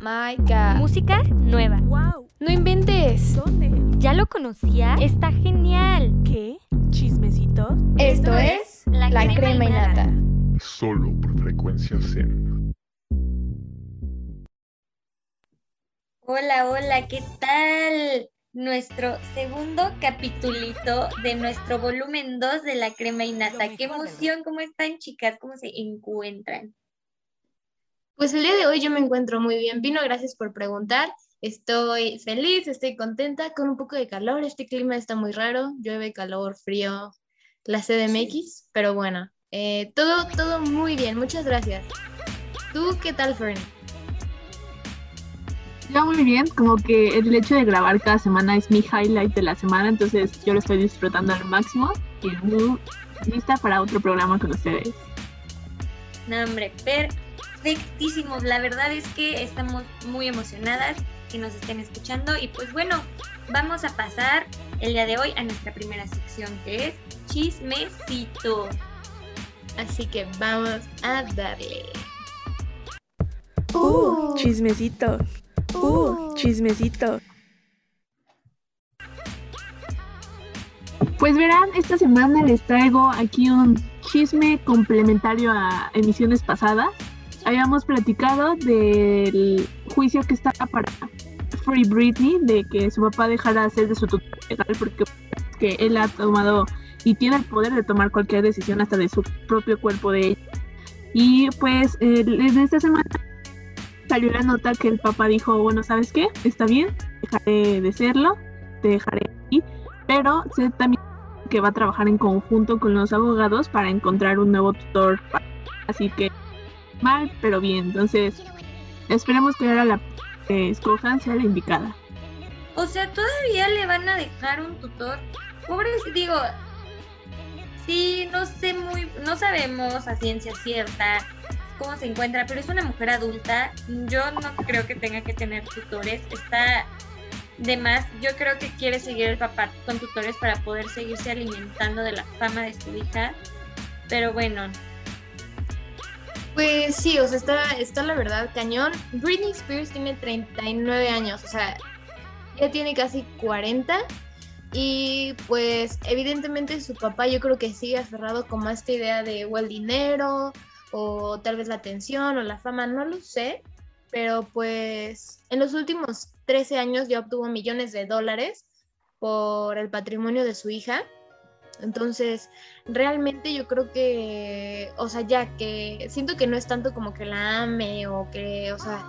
my god. Música nueva. Wow. No inventes. ¿Dónde? ¿Ya lo conocía? Está genial. ¿Qué? ¿Chismecito? Esto es La, crema, y nata. Solo por frecuencia Zen. Hola, hola, ¿qué tal? Nuestro segundo capitulito de nuestro volumen 2 de la crema y nata. ¡Qué emoción! ¿Cómo están, chicas? ¿Cómo se encuentran? Pues el día de hoy yo me encuentro muy bien. Vino, gracias por preguntar. Estoy feliz, estoy contenta, con un poco de calor. Este clima está muy raro, llueve, calor, frío, la CDMX, pero bueno, eh, todo, todo muy bien. Muchas gracias. ¿Tú qué tal, Fern? Ya muy bien, como que el hecho de grabar cada semana es mi highlight de la semana, entonces yo lo estoy disfrutando al máximo y muy lista para otro programa con ustedes. No, hombre, perfectísimos. La verdad es que estamos muy emocionadas que nos estén escuchando y pues bueno, vamos a pasar el día de hoy a nuestra primera sección que es chismecito. Así que vamos a darle. Uh, chismecito. Uh, chismecito. Pues verán, esta semana les traigo aquí un chisme complementario a emisiones pasadas. Habíamos platicado del juicio que está para Free Britney, de que su papá dejara de hacer de su tutor legal porque que él ha tomado y tiene el poder de tomar cualquier decisión hasta de su propio cuerpo de ella. Y pues en esta semana salió la nota que el papá dijo, bueno, ¿sabes qué? Está bien, dejaré de serlo, te dejaré aquí, pero sé también que va a trabajar en conjunto con los abogados para encontrar un nuevo tutor. Así que mal, pero bien. Entonces, esperemos que ahora la que escojan sea la indicada. O sea, todavía le van a dejar un tutor. Pobre, digo, sí, no sé muy, no sabemos a ciencia cierta cómo se encuentra, pero es una mujer adulta. Yo no creo que tenga que tener tutores. Está de más. Yo creo que quiere seguir el papá con tutores para poder seguirse alimentando de la fama de su hija. Pero bueno. Pues sí, o sea, está, está la verdad cañón. Britney Spears tiene 39 años, o sea, ya tiene casi 40. Y pues evidentemente su papá yo creo que sigue aferrado como a esta idea de o el dinero o tal vez la atención o la fama, no lo sé, pero pues en los últimos 13 años ya obtuvo millones de dólares por el patrimonio de su hija. Entonces, realmente yo creo que, o sea, ya que siento que no es tanto como que la ame o que, o sea,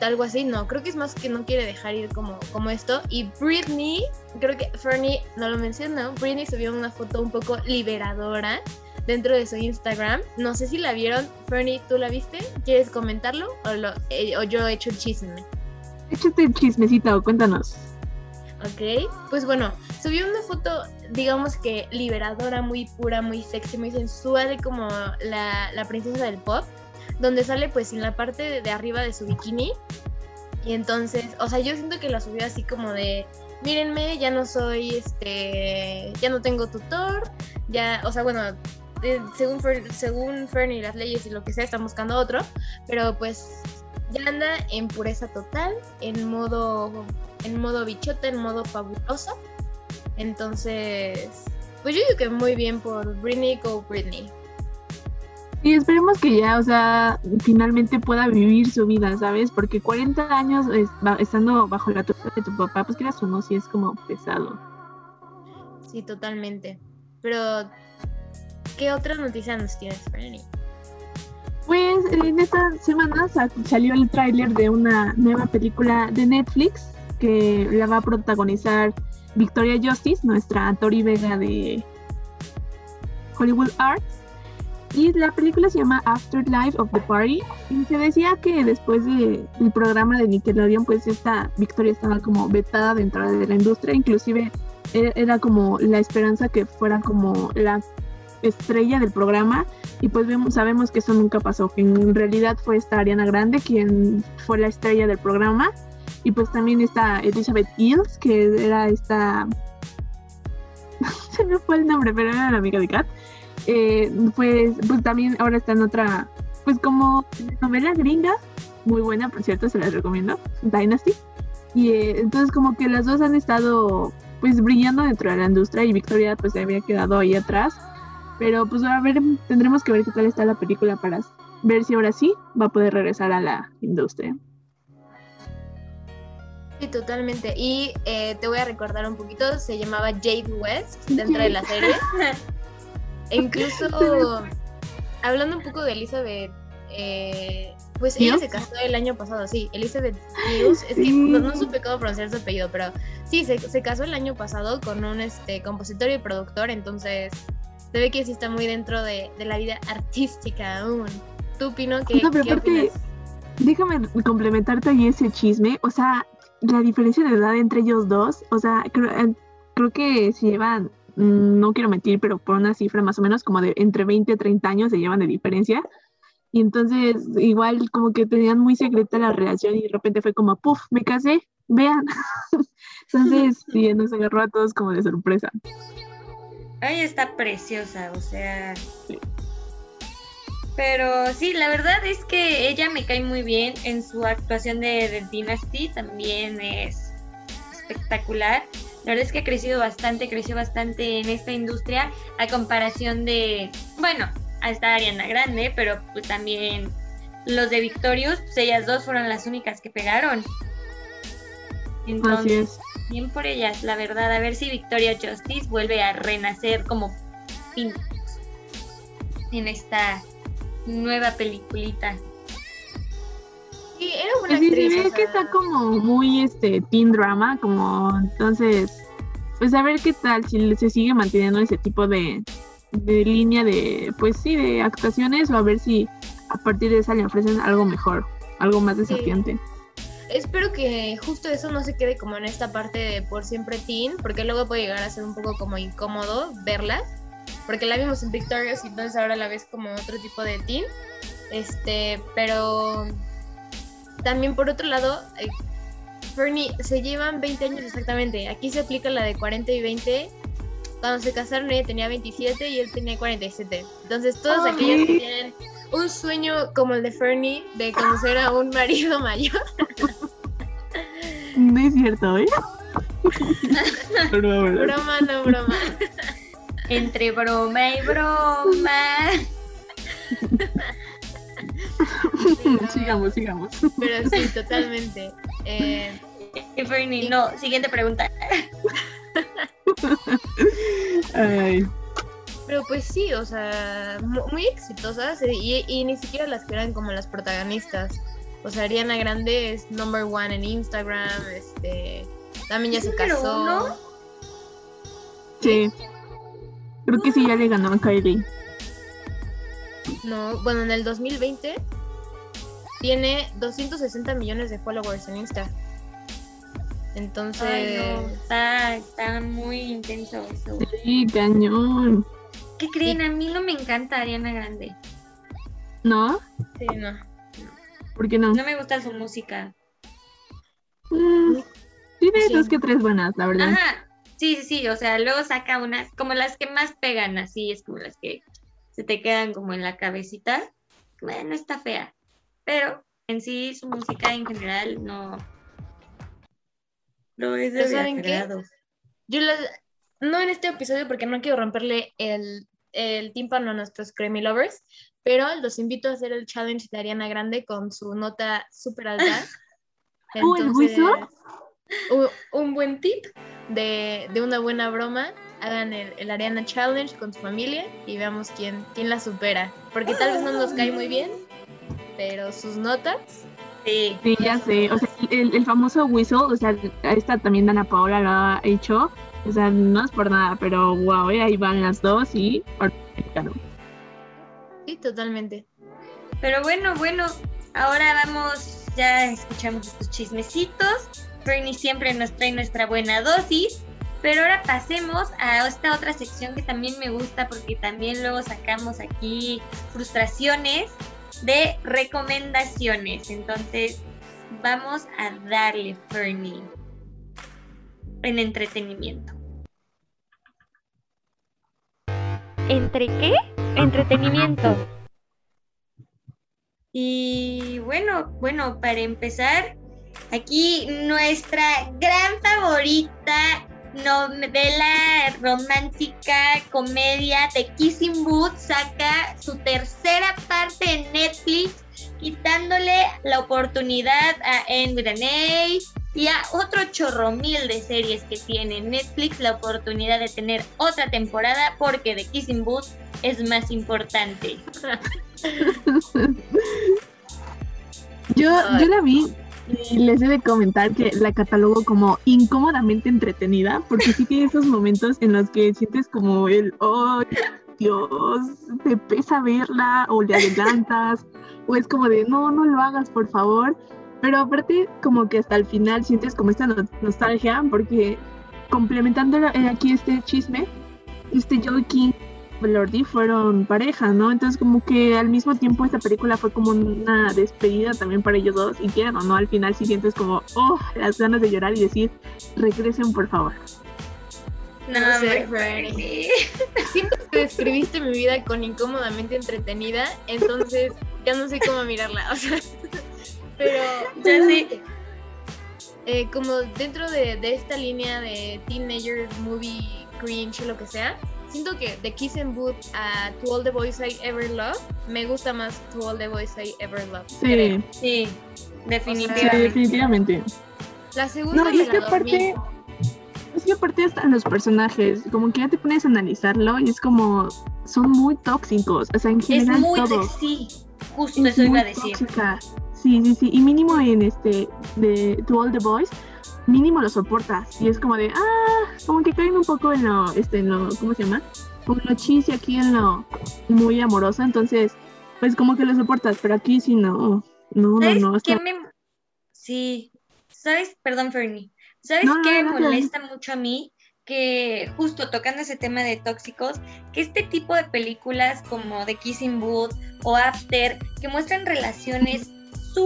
algo así, no, creo que es más que no quiere dejar ir como, como esto. Y Britney, creo que Fernie no lo mencionó, Britney subió una foto un poco liberadora dentro de su Instagram. No sé si la vieron. Fernie, ¿tú la viste? ¿Quieres comentarlo o, lo, eh, o yo he hecho el chisme? Échate el chismecito, cuéntanos. Ok, pues bueno, subió una foto, digamos que liberadora, muy pura, muy sexy, muy sensual, como la, la princesa del pop, donde sale pues en la parte de, arriba de su bikini. Y entonces, o sea, yo siento que la subió así como de, mírenme, ya no soy, este, ya no tengo tutor, ya, o sea, bueno, eh, según, según Fernie, las leyes y lo que sea, están buscando otro, pero pues ya anda en pureza total, en modo, en modo bichota, en modo fabuloso. Entonces, pues yo digo que muy bien por Britney Go Britney. Y esperemos que ya, o sea, finalmente pueda vivir su vida, ¿sabes? Porque 40 años estando bajo la tutela de tu papá, pues quieras o no, sí es como pesado. Sí, totalmente. Pero, ¿qué otra noticia nos tienes, Fernie? Pues en esta semana salió el tráiler de una nueva película de Netflix que la va a protagonizar Victoria Justice, nuestra Tori Vega de Hollywood Arts. Y la película se llama Afterlife of the Party. Y se decía que después de, del programa de Nickelodeon, pues esta Victoria estaba como vetada dentro de la industria. Inclusive era, era como la esperanza que fuera como la estrella del programa y pues vemos, sabemos que eso nunca pasó, que en realidad fue esta Ariana Grande quien fue la estrella del programa y pues también está Elizabeth Hills que era esta se me fue el nombre pero era la amiga de Kat eh, pues, pues también ahora está en otra pues como novela gringa muy buena, por cierto, se las recomiendo, Dynasty. Y eh, entonces como que las dos han estado pues brillando dentro de la industria y Victoria pues se había quedado ahí atrás. Pero pues a ver, tendremos que ver qué tal está la película para ver si ahora sí va a poder regresar a la industria. Sí, totalmente. Y eh, te voy a recordar un poquito, se llamaba Jade West dentro de la serie. E incluso, hablando un poco de Elizabeth, eh, pues ella se casó el año pasado, sí, Elizabeth Hughes, es que no, no supe cómo pronunciar su apellido, pero sí, se, se casó el año pasado con un este compositor y productor, entonces se ve que sí está muy dentro de, de la vida artística aún. Tú, Pino, ¿qué, No, pero qué aparte- opinas? Déjame complementarte ahí ese chisme. O sea, la diferencia de edad entre ellos dos, o sea, creo, eh, creo que se llevan, mm, no quiero mentir, pero por una cifra más o menos como de entre 20 y 30 años se llevan de diferencia. Y entonces, igual como que tenían muy secreta la relación y de repente fue como, puff, me casé, vean. entonces, sí, nos agarró a todos como de sorpresa. Ay, está preciosa, o sea. Pero sí, la verdad es que ella me cae muy bien en su actuación de, de Dynasty, también es espectacular. La verdad es que ha crecido bastante, creció bastante en esta industria a comparación de, bueno, hasta Ariana Grande, pero pues también los de Victorious, pues ellas dos fueron las únicas que pegaron. Así Entonces, es. Bien por ellas, la verdad. A ver si Victoria Justice vuelve a renacer como Phoenix en esta nueva peliculita. Sí, era buena Pues sí, se actriz. ve o que está como muy este teen drama, como entonces, pues a ver qué tal si se sigue manteniendo ese tipo de, de línea de, pues sí, de actuaciones o a ver si a partir de esa le ofrecen algo mejor, algo más desafiante. Espero que justo eso no se quede como en esta parte de por siempre teen, porque luego puede llegar a ser un poco como incómodo verla, porque la vimos en Victorious y entonces ahora la ves como otro tipo de teen. Este, pero también por otro lado, eh, Fernie, se llevan 20 años exactamente. Aquí se aplica la de 40 y 20. Cuando se casaron ella tenía 27 y él tenía 47. Entonces todos Ay. aquellos que tienen un sueño como el de Fernie de conocer a un marido mayor. No es cierto, ¿eh? Broma, no broma. Entre broma y broma. sigamos, sigamos. Pero sí, totalmente. Eh, Fernie, no, siguiente pregunta. Ay, pero pues sí, o sea, mu- muy exitosas y, y ni siquiera las que eran como las protagonistas. O sea, Ariana Grande es number one en Instagram, este, también ya ¿Es se casó. uno? sí. Creo que sí, ya le ganó a Kylie. No, bueno, en el 2020 tiene 260 millones de followers en Insta. Entonces, Ay, no, está, está muy intenso eso. Sí, cañón. ¿Qué creen? A mí no me encanta Ariana Grande. ¿No? sí, no. ¿Por qué no? No me gusta su música. Mm, tiene Sí. dos que tres buenas, la verdad. Ajá, sí, sí, sí, o sea, luego saca unas, como las que más pegan, así, es como las que se te quedan como en la cabecita. Bueno, está fea, pero en sí su música en general no, no es de ¿Pero mi saben qué? Yo las, no en este episodio porque no quiero romperle el, el tímpano a nuestros Creamy Lovers, pero los invito a hacer el challenge de Ariana Grande con su nota súper alta. ¿el whistle? un, un buen tip de, de una buena broma. Hagan el, el Ariana Challenge con su familia y veamos quién, quién la supera. Porque tal vez no nos cae muy bien, pero sus notas. Sí, Sí, ya sé. O sea, el, el famoso whistle, o sea, esta también Dana Paola lo ha hecho. O sea, no es por nada, pero wow, eh, ahí van las dos y. claro. Sí, totalmente. pero bueno, bueno, ahora vamos, ya escuchamos estos chismecitos. Bernie siempre nos trae nuestra buena dosis. Pero ahora pasemos a esta otra sección que también me gusta porque también luego sacamos aquí frustraciones de recomendaciones. Entonces, vamos a darle, Fernie, en entretenimiento. ¿Entre qué? Entretenimiento. Y bueno, bueno, para empezar, aquí nuestra gran favorita novela romántica, comedia de Kissing Booth saca su tercera parte en Netflix, quitándole la oportunidad a Anne Graney y a otro chorro mil de series que tiene Netflix la oportunidad de tener otra temporada porque The Kissing Booth es más importante. Yo, yo la vi y les he de comentar que la catalogo como incómodamente entretenida, porque sí tiene esos momentos en los que sientes como el, oh, Dios, te pesa verla, o le adelantas, o es como de, no, no lo hagas, por favor. Pero aparte, como que hasta el final sientes como esta no- nostalgia, porque complementando eh, aquí este chisme, este Joey King y Lordi fueron pareja, ¿no? Entonces como que al mismo tiempo esta película fue como una despedida también para ellos dos, y quieran o no, al final sí sientes como, oh, las ganas de llorar y decir, regresen por favor. No, No sé. Siento que describiste mi vida con incómodamente entretenida, entonces ya no sé cómo mirarla. O sea, pero Ya sé. eh, como dentro de, de esta línea de teenager movie cringe o lo que sea, siento que de Kiss and Boot a To All the Boys I Ever Loved me gusta más To All the Boys I Ever Loved. creo. Sí, Sí, sí, definitivamente. La segunda No, y es que aparte, es que aparte están los personajes, como que ya te pones a analizarlo y es como, son muy tóxicos, o sea, en Es general muy todo. de sí, justo es eso iba muy a decir. tóxica. Sí, sí, sí, y mínimo en este, de To All the Boys, mínimo lo soportas, y es como de, ah, como que caen un poco en lo, este, en lo, ¿cómo se llama? Como lo chis y aquí en lo muy amoroso, entonces, pues como que lo soportas, pero aquí sí no, no, no, ¿Sabes no, qué está- me... Sí, ¿sabes? Perdón, Fernie. ¿Sabes No, qué no, me molesta mucho a mí? Que justo tocando ese tema de tóxicos, que este tipo de películas como The Kissing Booth o After, que muestran relaciones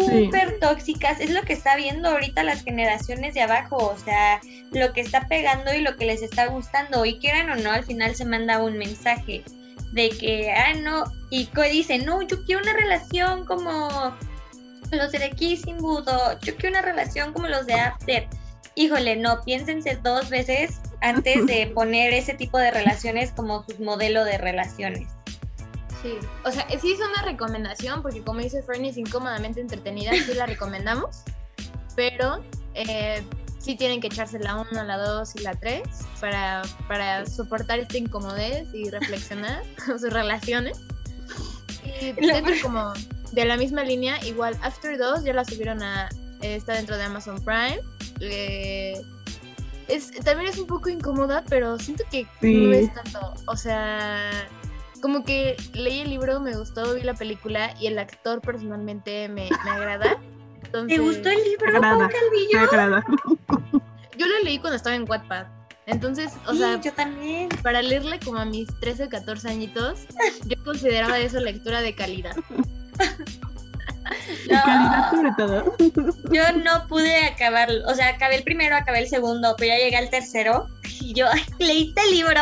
súper tóxicas, es lo que está viendo ahorita las generaciones de abajo, o sea, lo que está pegando y lo que les está gustando, y quieran o no, al final se manda un mensaje de que, ah, no, y dice, no, yo quiero una relación como los de The Kissing Booth, o yo quiero una relación como los de After. Híjole, no, piénsense dos veces antes de poner ese tipo de relaciones como su modelo de relaciones. Sí, o sea, sí es una recomendación porque como dice Fernie es incómodamente entretenida, sí la recomendamos, pero eh, sí tienen que echarse la 1, la 2 y la 3 para, para soportar esta incomodez y reflexionar sus relaciones. Y La dentro como de la misma línea, igual After 2 ya la subieron a, eh, está dentro de Amazon Prime. eh, es, también es un poco incómoda, pero siento que Sí. no es tanto. O sea, como que leí el libro, me gustó, vi la película y el actor personalmente me, me agrada. ¿Te Entonces, gustó el libro, agrada. Calvillo? agrada. Yo lo leí cuando estaba en Wattpad. Entonces, o Sí, sea, yo también. para leerle como a mis 13 o 14 añitos, yo consideraba eso lectura de calidad. Y calidad sobre todo. Yo no pude acabarlo, o sea, acabé el primero, acabé el segundo, pero ya llegué al tercero y yo, "Ay, ¿leíste el libro?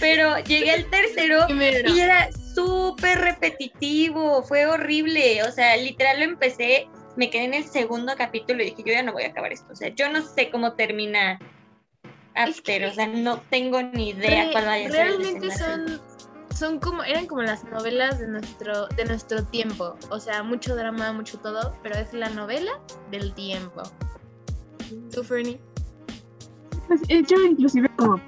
Pero llegué al tercero Primero. y era súper repetitivo, fue horrible, o sea, literal lo empecé, me quedé en el segundo capítulo y dije, yo ya no voy a acabar esto, o sea, yo no sé cómo termina After, que- o sea, no tengo ni idea Re- cuál vaya a ser realmente son son como eran como las novelas de nuestro de nuestro tiempo. O sea mucho drama mucho todo pero es la novela del tiempo. Tú Fernie Pues, eh, yo inclusive como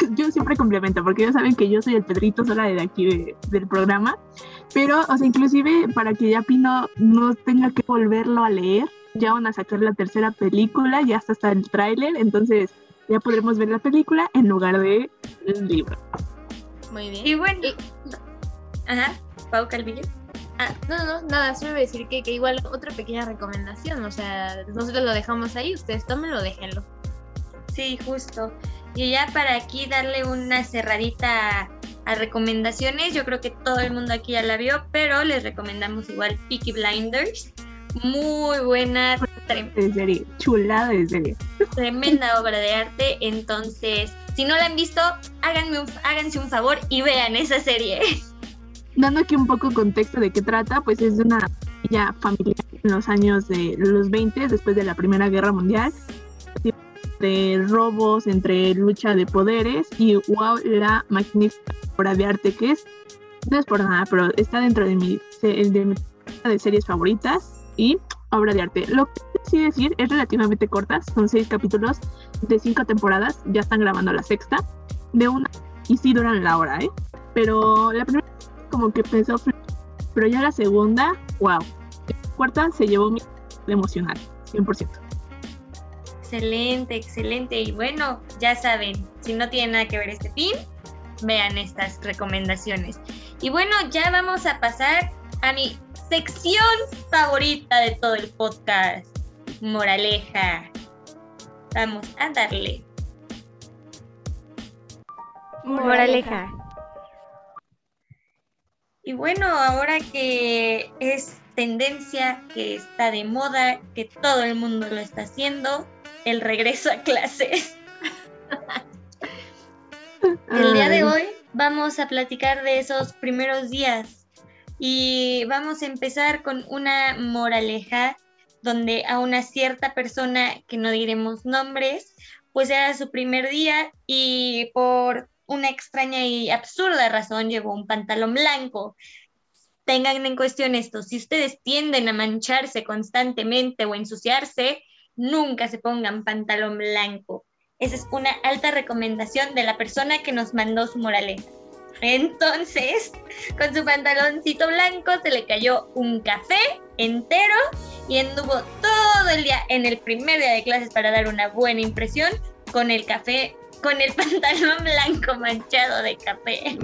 yo siempre complemento porque ya saben que yo soy el Pedrito sola de aquí de- del programa pero o sea inclusive para que ya Pino no tenga que volverlo a leer ya van a sacar la tercera película ya hasta está el tráiler entonces ya podremos ver la película en lugar de el libro muy bien Y bueno, Y- ajá, Pau Calvillo. Ah, no, no, no, nada, solo iba a decir que, que igual otra pequeña recomendación, o sea, nosotros lo dejamos ahí, ustedes tómenlo, déjenlo. Sí, justo. Y ya para aquí darle una cerradita a, recomendaciones, yo creo que todo el mundo aquí ya la vio, pero les recomendamos igual Peaky Blinders. Muy buena, de serie chulada de serie tremenda obra de arte. Entonces, si no la han visto, háganme un- háganse un favor y vean esa serie. dando aquí un poco contexto de qué trata, pues es de una familia familiar en los años de los 20, después de la Primera Guerra Mundial, de robos, entre lucha de poderes y wow, la magnífica obra de arte que es. No es por nada, pero está dentro de mi, de, mi de series favoritas y obra de arte. Lo que sí decir es relativamente corta, son seis capítulos de cinco temporadas, ya están grabando la sexta, de una y sí duran la hora, ¿eh? Pero la primera como que pensó, pero ya la segunda, wow. La cuarta se llevó mi emocional, 100%. Excelente, excelente. Y bueno, ya saben, si no tiene nada que ver este fin, vean estas recomendaciones. Y bueno, ya vamos a pasar a mi sección favorita de todo el podcast, moraleja. Vamos a darle. Moraleja. Y bueno, ahora que es tendencia, que está de moda, que todo el mundo lo está haciendo, el regreso a clases. El día de hoy vamos a platicar de esos primeros días y vamos a empezar con una moraleja donde a una cierta persona que no diremos nombres, pues era su primer día y por una extraña y absurda razón llevó un pantalón blanco. Tengan en cuestión esto, si ustedes tienden a mancharse constantemente o ensuciarse, nunca se pongan pantalón blanco. Esa es una alta recomendación de la persona que nos mandó su moraleja. Entonces, con su pantaloncito blanco se le cayó un café entero y anduvo todo el día en el primer día de clases para dar una buena impresión con el café, con el pantalón blanco manchado de café.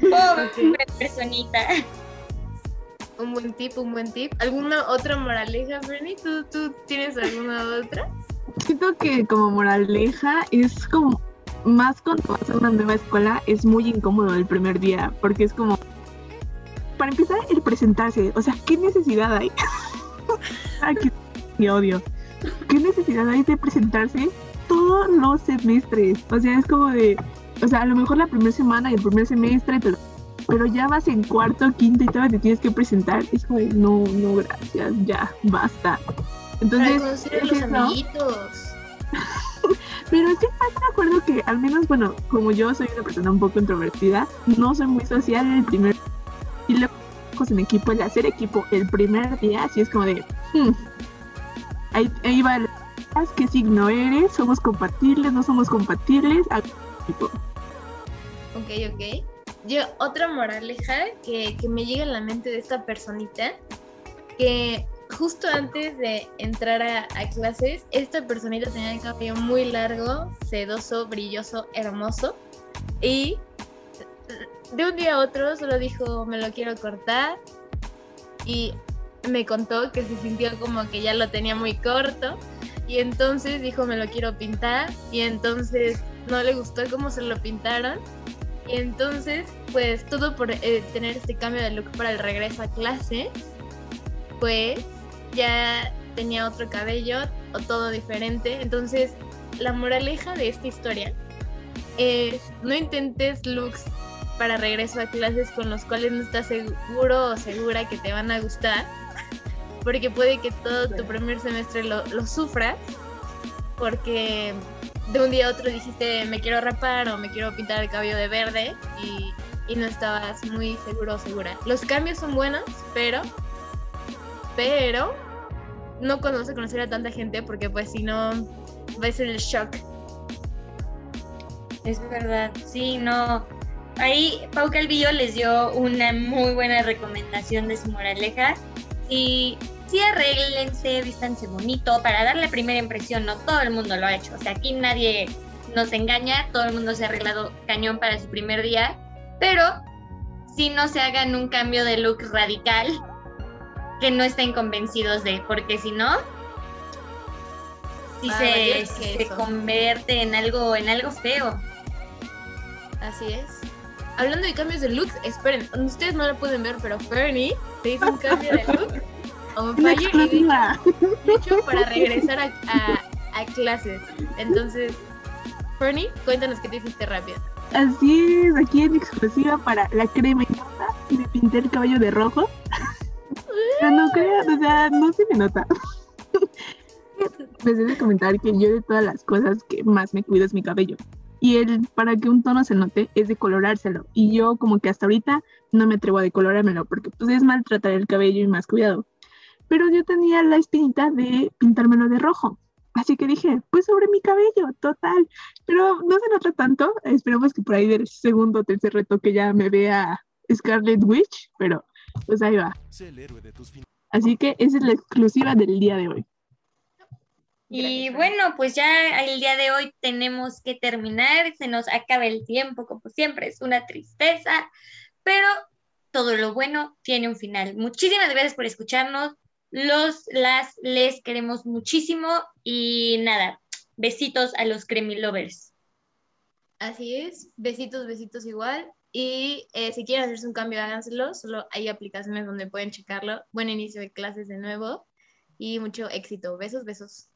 Pobre personita. Un buen tip, un buen tip. ¿Alguna otra moraleja, Bernie? ¿Tú, ¿Tú tienes alguna otra? Siento que como moraleja es como más cuando vas a una nueva escuela es muy incómodo el primer día porque es como para empezar el presentarse, o sea, ¿qué necesidad hay? Ay, qué, qué odio. ¿Qué necesidad hay de presentarse todos los semestres? O sea, es como de, o sea, a lo mejor la primera semana y el primer semestre, pero pero ya vas en cuarto, quinto y todavía te tienes que presentar. Es como, de, no, no, gracias, ya, basta. Para Entonces, conocer a es los eso. amiguitos. Pero sí estás de acuerdo que, al menos, bueno, como yo soy una persona un poco introvertida, no soy muy social el primer y luego en equipo, el hacer equipo el primer día, así es como de, hmm, ahí, ahí va, ¿qué signo eres? ¿Somos compatibles? ¿No somos compatibles? Ah, tipo, Ok, ok. Yo, otra moraleja que, que me llega a la mente de esta personita, que justo antes de entrar a, a clases, esta personita tenía el cabello muy largo, sedoso, brilloso, hermoso, y de un día a otro solo dijo, me lo quiero cortar, y me contó que se sintió como que ya lo tenía muy corto, y entonces dijo, me lo quiero pintar, y entonces no le gustó cómo se lo pintaron, y entonces, pues todo por eh, tener este cambio de look para el regreso a clase, pues ya tenía otro cabello o todo diferente. Entonces, la moraleja de esta historia es no intentes looks para regreso a clases con los cuales no estás seguro o segura que te van a gustar, porque puede que todo tu primer semestre lo, lo sufras, porque de un día a otro dijiste me quiero rapar o me quiero pintar el cabello de verde y, y no estabas muy seguro o segura. Los cambios son buenos, pero, pero, no conoce conocer a tanta gente porque pues si no, va a ser el shock. Es verdad, sí, no. Ahí Pau Calvillo les dio una muy buena recomendación de su moraleja. Y sí, arréglense, vístanse bonito para dar la primera impresión. No todo el mundo lo ha hecho. O sea, aquí nadie nos engaña. Todo el mundo se ha arreglado cañón para su primer día. Pero sí no se hagan un cambio de look radical que no estén convencidos de. Porque si no, sí Va a se, se convierte en algo, en algo feo. Así es. Hablando de cambios de looks, esperen, ustedes no lo pueden ver, pero Fernie se hizo un cambio de look on fire y de hecho, para regresar a, a- a clases. Entonces, Fernie, cuéntanos qué te hiciste rápido. Así es, aquí en exclusiva para la crema y nata. pinté el cabello de rojo. No crean, o sea, no se me nota. He de comentar que yo de todas las cosas que más me cuido es mi cabello. Y el, para que un tono se note es decolorárselo. Y yo como que hasta ahorita no me atrevo a decolorármelo porque pues es maltratar el cabello y más cuidado. Pero yo tenía la espinita de pintármelo de rojo. Así que dije, pues sobre mi cabello, total. Pero no se nota tanto. Esperemos que por ahí del segundo o tercer retoque ya me vea Scarlet Witch. Pero pues ahí va. Así que esa es la exclusiva del día de hoy. Y bueno, pues ya el día de hoy tenemos que terminar, se nos acaba el tiempo, como siempre, es una tristeza, pero todo lo bueno tiene un final. Muchísimas gracias por escucharnos, los, las, les queremos muchísimo y nada, besitos a los Creamy Lovers. Así es, besitos, besitos igual. Y eh, si quieren hacerse un cambio, háganselo. Solo hay aplicaciones donde pueden checarlo. Buen inicio de clases de nuevo y mucho éxito. Besos, besos.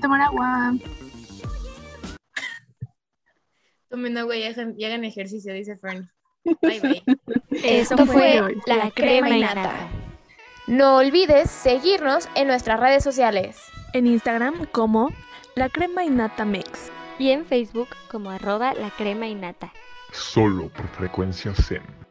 Tomar agua. Tomen agua y hagan, y hagan ejercicio, dice Fern. Bye, bye. Esto fue La Crema y Nata. No olvides seguirnos en nuestras redes sociales. En Instagram como La Crema y Nata Mix. Y en Facebook como arroba la crema y nata. Solo por frecuencia Zen.